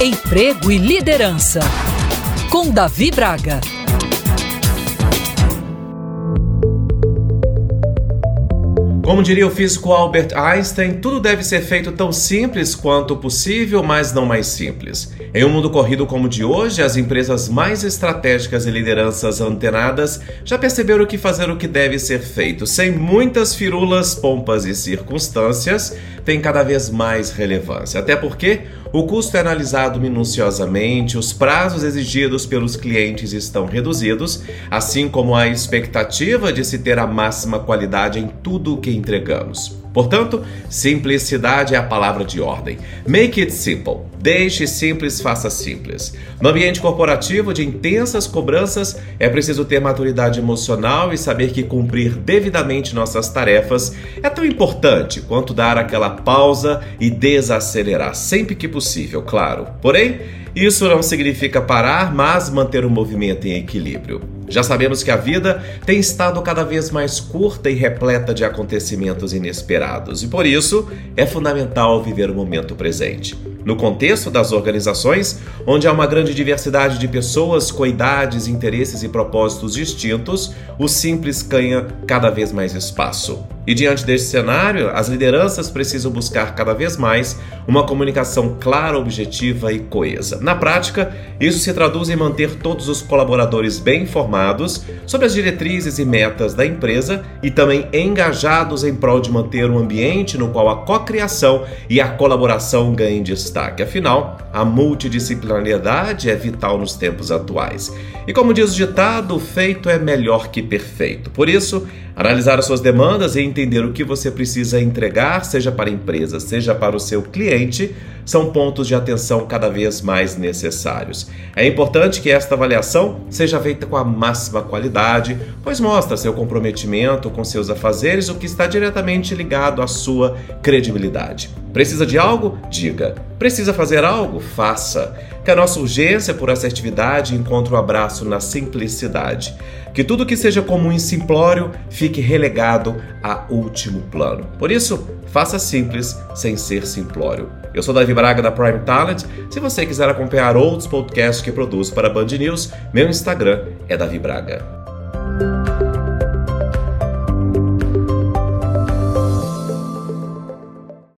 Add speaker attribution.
Speaker 1: Emprego e Liderança, com Davi Braga.
Speaker 2: Como diria o físico Albert Einstein, tudo deve ser feito tão simples quanto possível, mas não mais simples. Em um mundo corrido como o de hoje, as empresas mais estratégicas e lideranças antenadas já perceberam que fazer o que deve ser feito, sem muitas firulas, pompas e circunstâncias, tem cada vez mais relevância. Até porque o custo é analisado minuciosamente, os prazos exigidos pelos clientes estão reduzidos, assim como a expectativa de se ter a máxima qualidade em tudo o que entregamos. Portanto, simplicidade é a palavra de ordem. Make it simple. Deixe simples, faça simples. No ambiente corporativo de intensas cobranças, é preciso ter maturidade emocional e saber que cumprir devidamente nossas tarefas é tão importante quanto dar aquela pausa e desacelerar, sempre que possível, claro. Porém, isso não significa parar, mas manter o movimento em equilíbrio. Já sabemos que a vida tem estado cada vez mais curta e repleta de acontecimentos inesperados, e por isso é fundamental viver o momento presente. No contexto das organizações, onde há uma grande diversidade de pessoas com idades, interesses e propósitos distintos, o simples ganha cada vez mais espaço. E diante deste cenário, as lideranças precisam buscar cada vez mais uma comunicação clara, objetiva e coesa. Na prática, isso se traduz em manter todos os colaboradores bem informados sobre as diretrizes e metas da empresa e também engajados em prol de manter um ambiente no qual a cocriação e a colaboração ganhem destaque. Afinal, a multidisciplinariedade é vital nos tempos atuais. E como diz o ditado, feito é melhor que perfeito. Por isso, analisar as suas demandas e entender o que você precisa entregar, seja para a empresa, seja para o seu cliente, são pontos de atenção cada vez mais necessários. É importante que esta avaliação seja feita com a máxima qualidade, pois mostra seu comprometimento com seus afazeres, o que está diretamente ligado à sua credibilidade. Precisa de algo? Diga. Precisa fazer algo? Faça. Que a nossa urgência por assertividade encontre um abraço na simplicidade. Que tudo que seja comum e simplório fique relegado a último plano. Por isso, faça simples sem ser simplório. Eu sou Davi Braga da Prime Talent. Se você quiser acompanhar outros podcasts que produzo para a Band News, meu Instagram é Davi Braga.